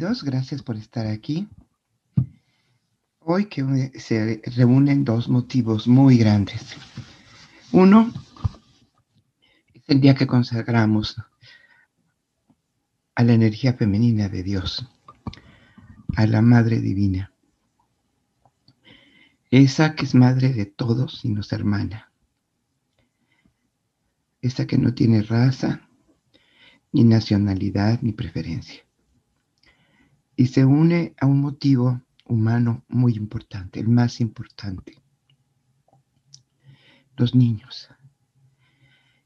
Gracias por estar aquí. Hoy que se reúnen dos motivos muy grandes. Uno es el día que consagramos a la energía femenina de Dios, a la Madre Divina. Esa que es madre de todos y nos hermana. Esa que no tiene raza, ni nacionalidad, ni preferencia. Y se une a un motivo humano muy importante, el más importante. Los niños.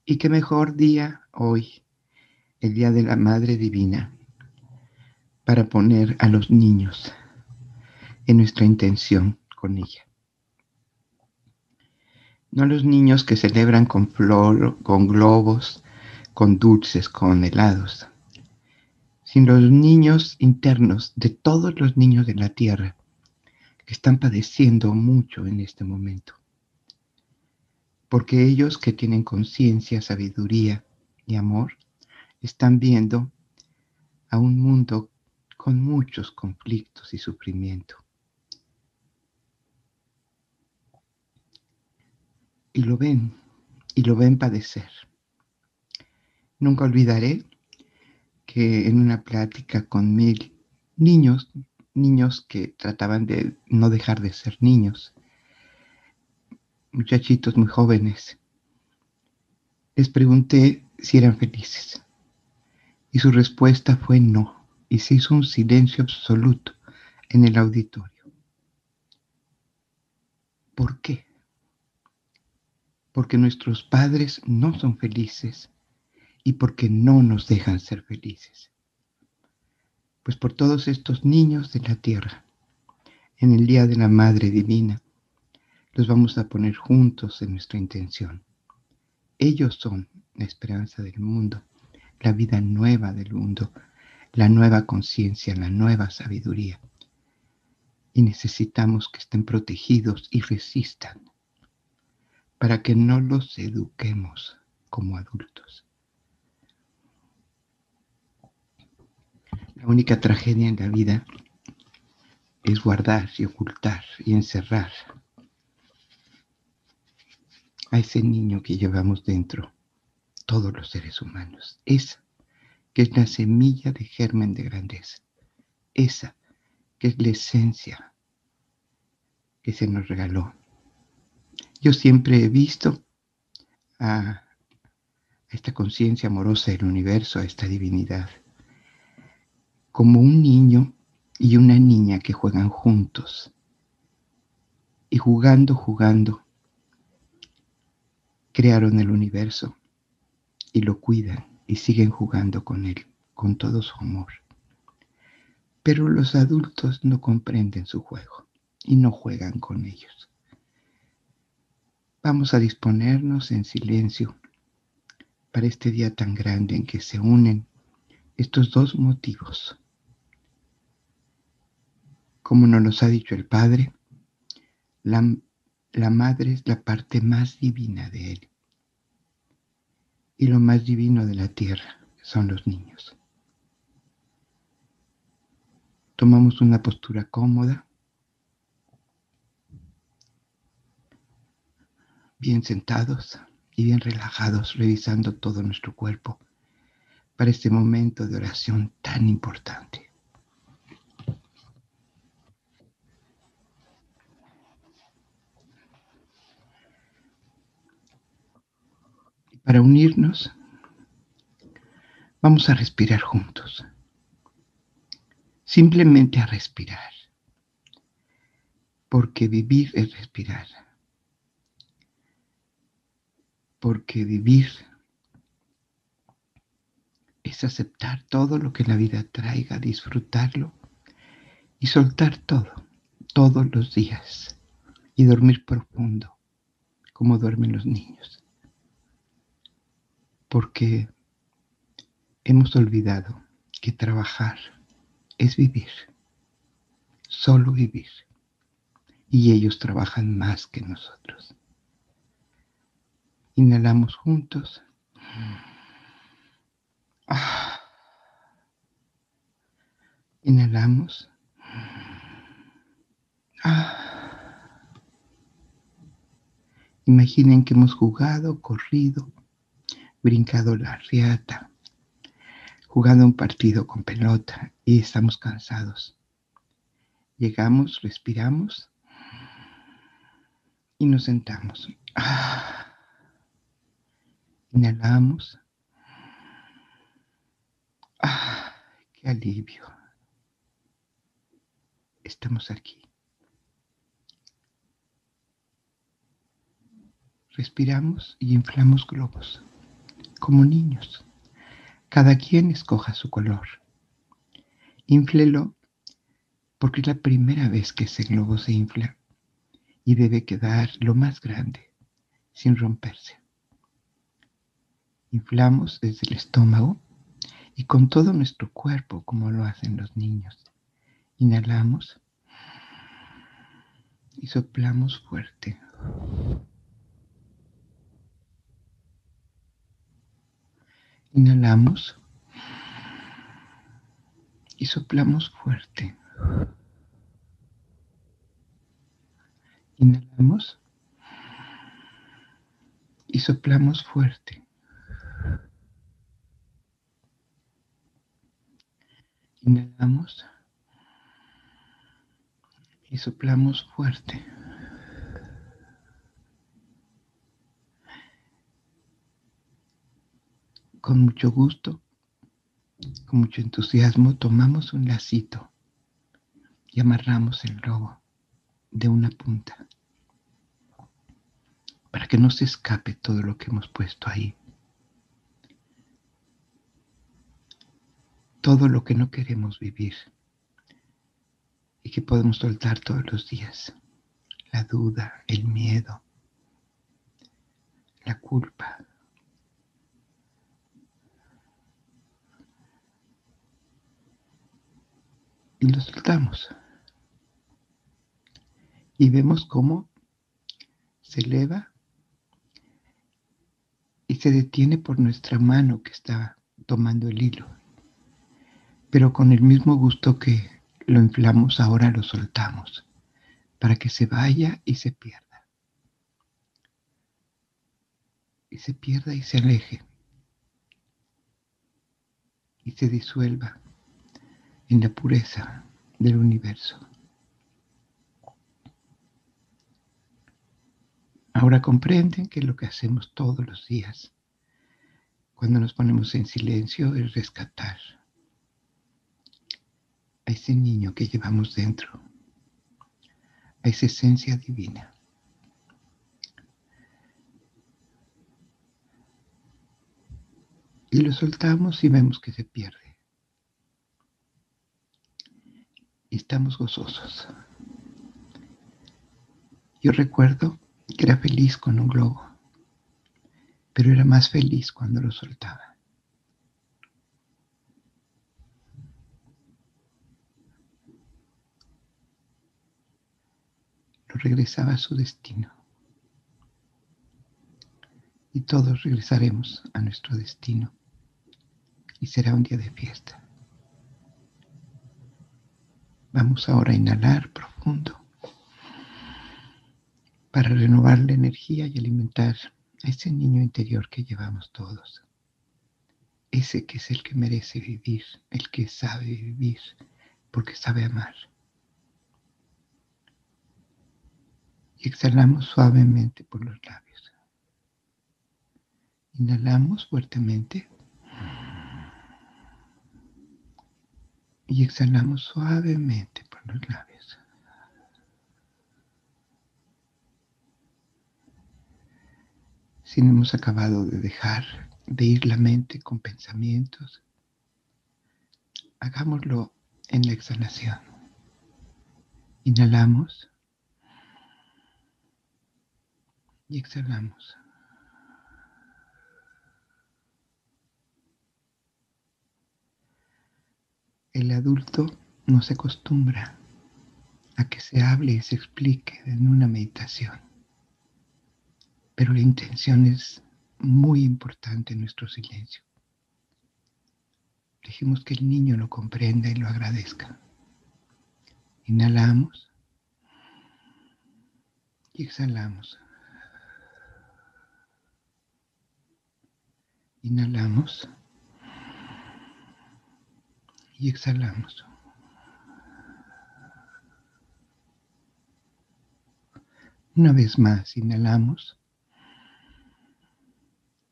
Y qué mejor día hoy, el Día de la Madre Divina, para poner a los niños en nuestra intención con ella. No los niños que celebran con flor, con globos, con dulces, con helados, sino los niños internos de todos los niños de la tierra que están padeciendo mucho en este momento. Porque ellos que tienen conciencia, sabiduría y amor, están viendo a un mundo con muchos conflictos y sufrimiento. Y lo ven, y lo ven padecer. Nunca olvidaré que en una plática con mil niños, niños que trataban de no dejar de ser niños, muchachitos muy jóvenes, les pregunté si eran felices. Y su respuesta fue no. Y se hizo un silencio absoluto en el auditorio. ¿Por qué? Porque nuestros padres no son felices y porque no nos dejan ser felices. Pues por todos estos niños de la tierra, en el Día de la Madre Divina, los vamos a poner juntos en nuestra intención. Ellos son la esperanza del mundo, la vida nueva del mundo, la nueva conciencia, la nueva sabiduría. Y necesitamos que estén protegidos y resistan para que no los eduquemos como adultos. La única tragedia en la vida es guardar y ocultar y encerrar a ese niño que llevamos dentro todos los seres humanos. Esa que es la semilla de germen de grandeza. Esa que es la esencia que se nos regaló. Yo siempre he visto a esta conciencia amorosa del universo, a esta divinidad, como un niño y una niña que juegan juntos. Y jugando, jugando, crearon el universo y lo cuidan y siguen jugando con él, con todo su amor. Pero los adultos no comprenden su juego y no juegan con ellos. Vamos a disponernos en silencio para este día tan grande en que se unen estos dos motivos como nos los ha dicho el Padre, la, la madre es la parte más divina de Él. Y lo más divino de la tierra son los niños. Tomamos una postura cómoda, bien sentados y bien relajados, revisando todo nuestro cuerpo para este momento de oración tan importante. Para unirnos, vamos a respirar juntos. Simplemente a respirar. Porque vivir es respirar. Porque vivir es aceptar todo lo que la vida traiga, disfrutarlo y soltar todo, todos los días y dormir profundo, como duermen los niños porque hemos olvidado que trabajar es vivir, solo vivir. Y ellos trabajan más que nosotros. Inhalamos juntos. Inhalamos. Inhalamos. Ah. Imaginen que hemos jugado, corrido, brincado la riata, jugando un partido con pelota y estamos cansados. Llegamos, respiramos y nos sentamos. Ah. Inhalamos. Ah, qué alivio. Estamos aquí. Respiramos y inflamos globos, como niños. Cada quien escoja su color. Inflelo porque es la primera vez que ese globo se infla y debe quedar lo más grande, sin romperse. Inflamos desde el estómago y con todo nuestro cuerpo como lo hacen los niños. Inhalamos y soplamos fuerte. Inhalamos y soplamos fuerte. Inhalamos y soplamos fuerte. Inhalamos y soplamos fuerte. Con mucho gusto, con mucho entusiasmo, tomamos un lacito y amarramos el globo de una punta para que no se escape todo lo que hemos puesto ahí. todo lo que no queremos vivir y que podemos soltar todos los días. La duda, el miedo, la culpa. Y lo soltamos. Y vemos cómo se eleva y se detiene por nuestra mano que está tomando el hilo pero con el mismo gusto que lo inflamos, ahora lo soltamos para que se vaya y se pierda. Y se pierda y se aleje. Y se disuelva en la pureza del universo. Ahora comprenden que lo que hacemos todos los días, cuando nos ponemos en silencio, es rescatar a ese niño que llevamos dentro, a esa esencia divina. Y lo soltamos y vemos que se pierde. Y estamos gozosos. Yo recuerdo que era feliz con un globo, pero era más feliz cuando lo soltaba. regresaba a su destino. Y todos regresaremos a nuestro destino. Y será un día de fiesta. Vamos ahora a inhalar profundo para renovar la energía y alimentar a ese niño interior que llevamos todos. Ese que es el que merece vivir, el que sabe vivir porque sabe amar. exhalamos suavemente por los labios. Inhalamos fuertemente. Y exhalamos suavemente por los labios. Si no hemos acabado de dejar de ir la mente con pensamientos, hagámoslo en la exhalación. Inhalamos. y exhalamos. El adulto no se acostumbra a que se hable y se explique en una meditación, pero la intención es muy importante en nuestro silencio. Dejemos que el niño lo comprenda y lo agradezca. Inhalamos y exhalamos. Inhalamos y exhalamos. Una vez más, inhalamos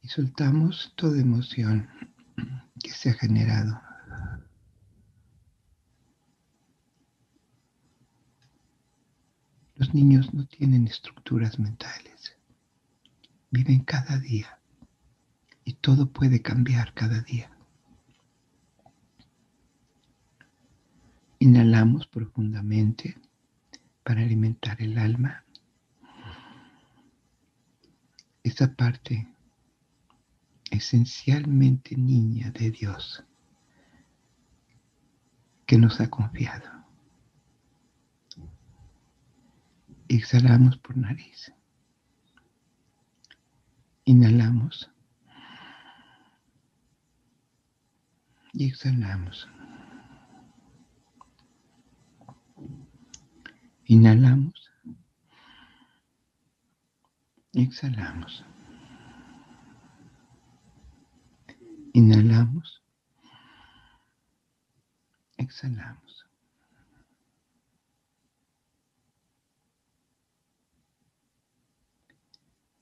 y soltamos toda emoción que se ha generado. Los niños no tienen estructuras mentales, viven cada día y todo puede cambiar cada día. Inhalamos profundamente para alimentar el alma. Esa parte esencialmente niña de Dios que nos ha confiado. Exhalamos por nariz. Inhalamos. Y exhalamos. Inhalamos. Exhalamos. Inhalamos. Exhalamos.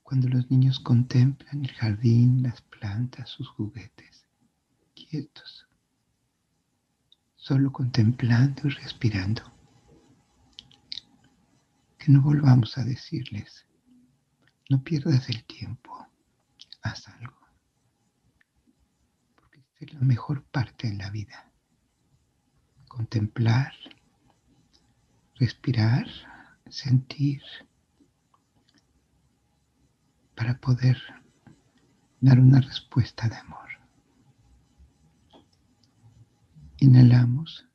Cuando los niños contemplan el jardín, las plantas, sus juguetes, quietos, solo contemplando y respirando, que no volvamos a decirles, no pierdas el tiempo, haz algo es la mejor parte de la vida. Contemplar, respirar, sentir, para poder dar una respuesta de amor. Inhalamos.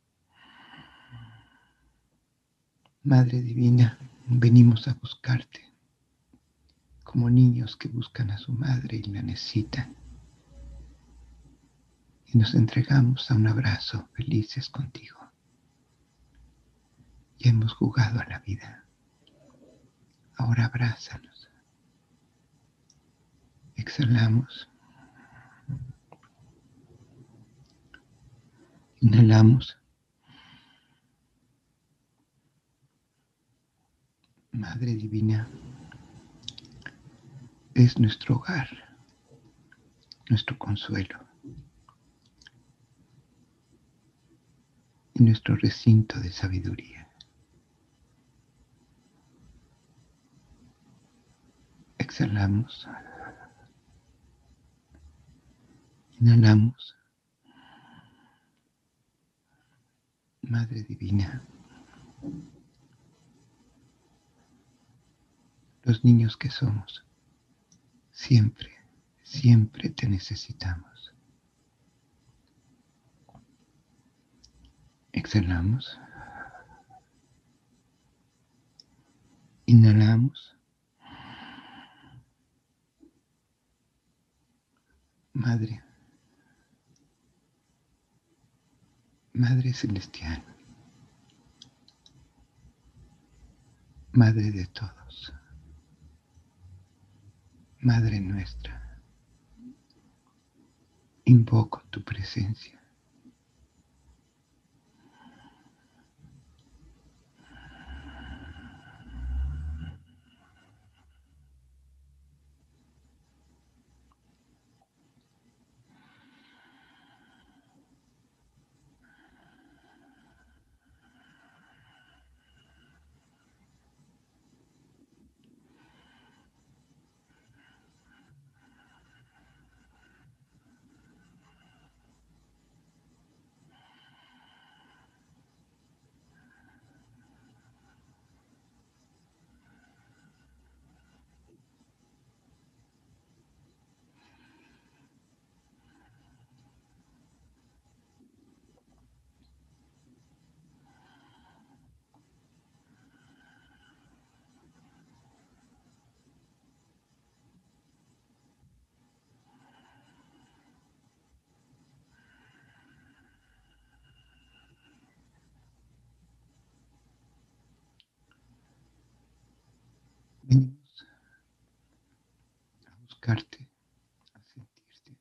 Madre Divina, venimos a buscarte como niños que buscan a su madre y la necesitan y nos entregamos a un abrazo felices contigo. Y hemos jugado a la vida. Ahora abrázanos. Exhalamos. Inhalamos. Madre Divina, es nuestro hogar, nuestro consuelo. y nuestro recinto de sabiduría. Exhalamos. Inhalamos. Madre Divina. Los niños que somos, siempre, siempre te necesitamos. Exhalamos. Inhalamos. Madre. Madre Celestial. Madre de todos. Madre nuestra. Invoco tu presencia. A sentirte,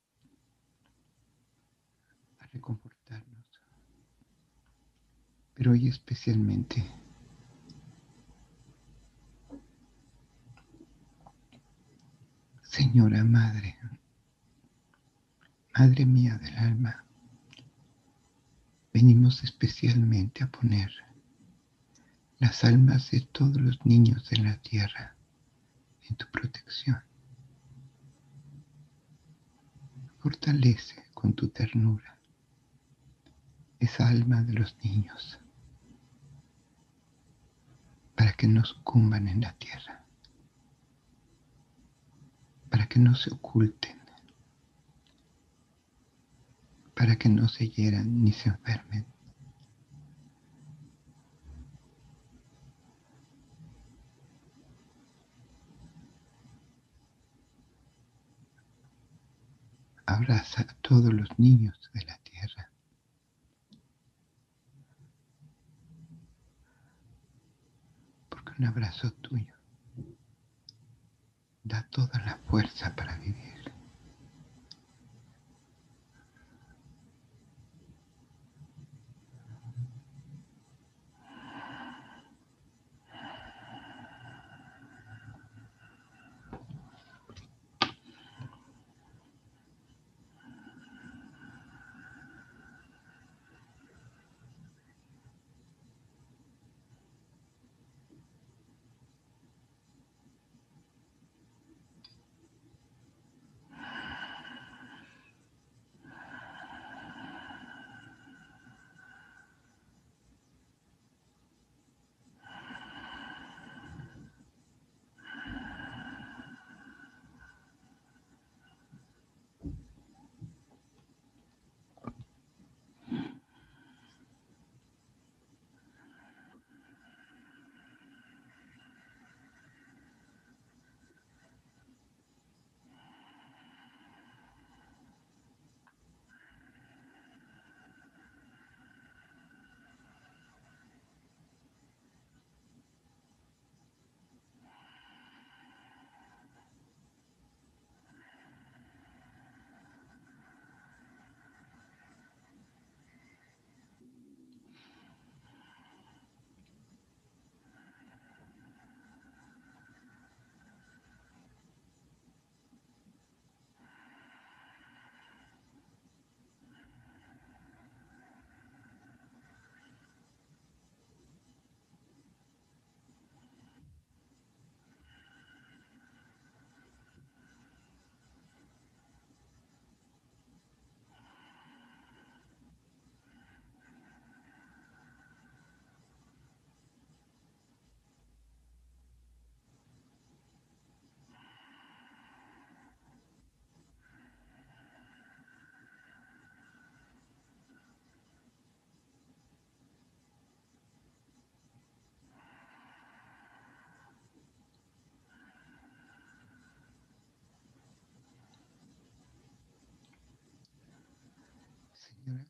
a reconfortarnos. Pero hoy especialmente Señora Madre, Madre mía del alma, venimos especialmente a poner las almas de todos los niños de la tierra en tu protección. Fortalece con tu ternura esa alma de los niños para que no sucumban en la tierra, para que no se oculten, para que no se hieran ni se enfermen. Abraza a todos los niños de la tierra. Porque un abrazo tuyo da toda la fuerza para vivir.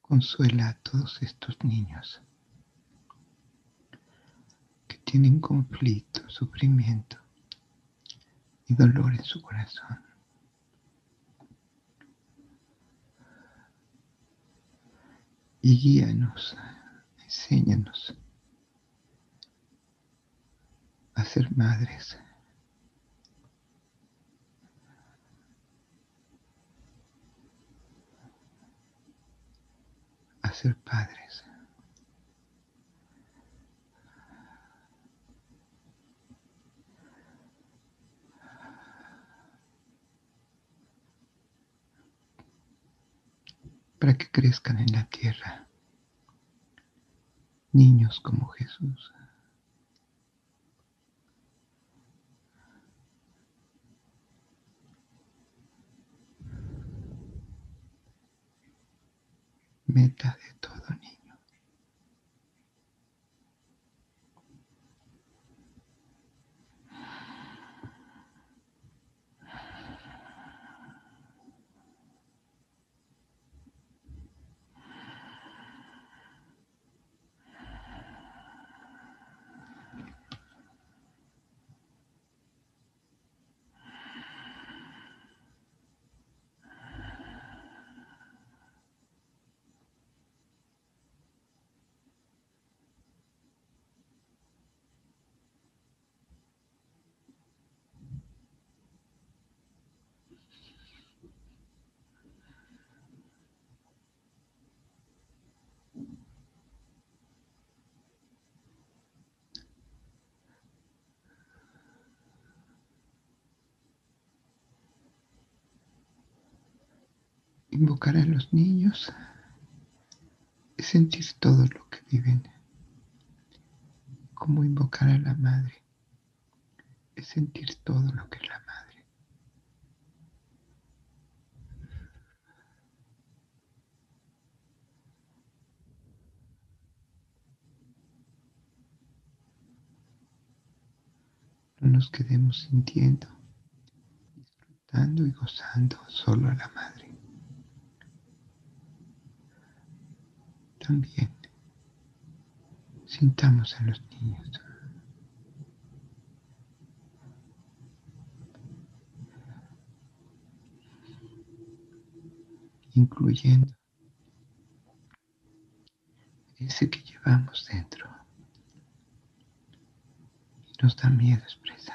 Consuela a todos estos niños que tienen conflicto, sufrimiento y dolor en su corazón. Y guíanos, enséñanos a ser madres. Ser padres. para que crezcan en la tierra niños como Jesús. Meta de todo niño. Invocar a los niños es sentir todo lo que viven. Como invocar a la madre es sentir todo lo que es la madre. No nos quedemos sintiendo, disfrutando y gozando solo a la madre. También sintamos a los niños. incluyendo ese que llevamos dentro y nos da miedo expresar.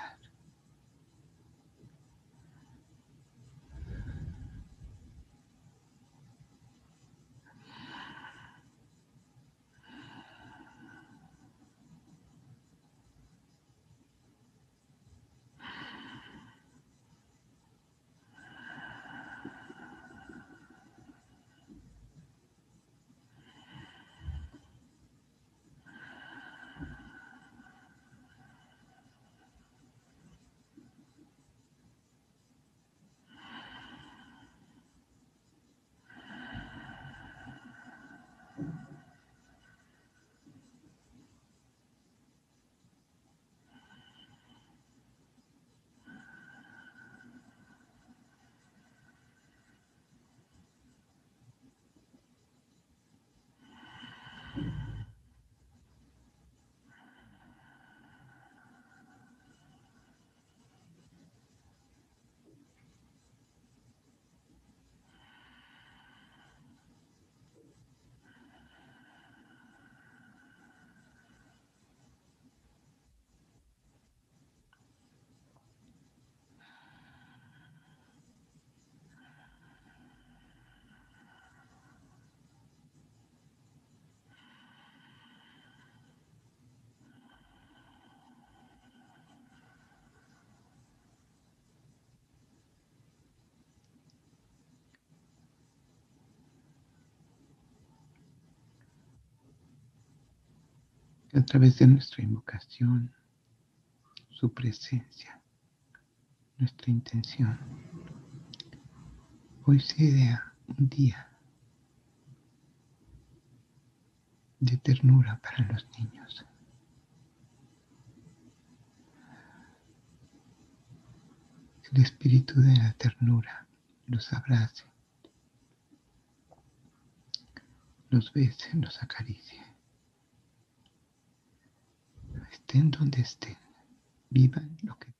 A través de nuestra invocación, su presencia, nuestra intención, hoy sea un día de ternura para los niños. El espíritu de la ternura los abrace, los bese, los acaricie estén donde estén, vivan lo que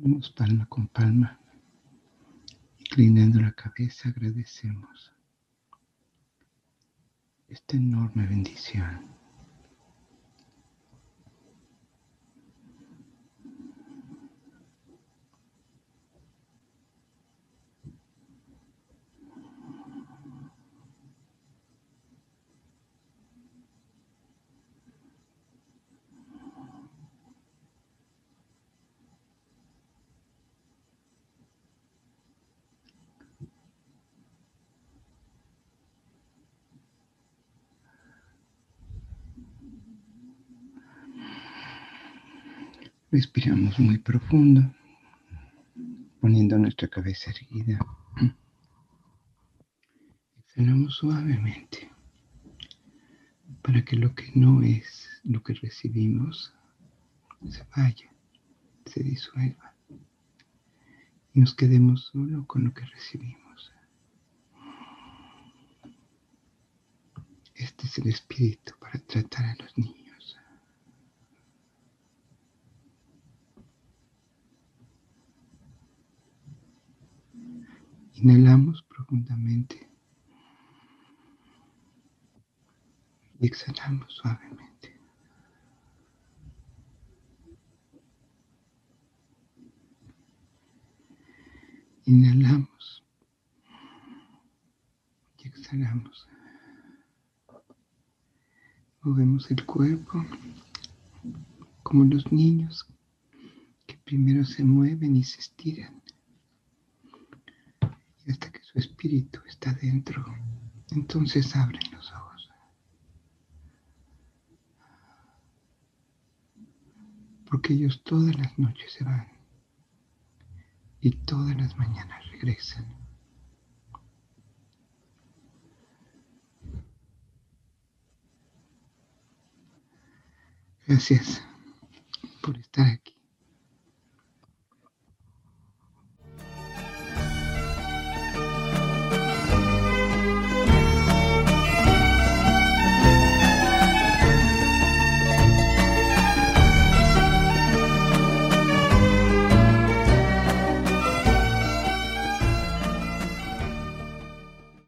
Ponemos palma con palma, inclinando la cabeza, agradecemos esta enorme bendición. Respiramos muy profundo, poniendo nuestra cabeza erguida. Exhalamos suavemente para que lo que no es lo que recibimos se vaya, se disuelva y nos quedemos solo con lo que recibimos. Este es el espíritu para tratar a los niños. Inhalamos profundamente y exhalamos suavemente. Inhalamos y exhalamos. Movemos el cuerpo como los niños que primero se mueven y se estiran su espíritu está dentro, entonces abren los ojos. Porque ellos todas las noches se van y todas las mañanas regresan. Gracias por estar aquí.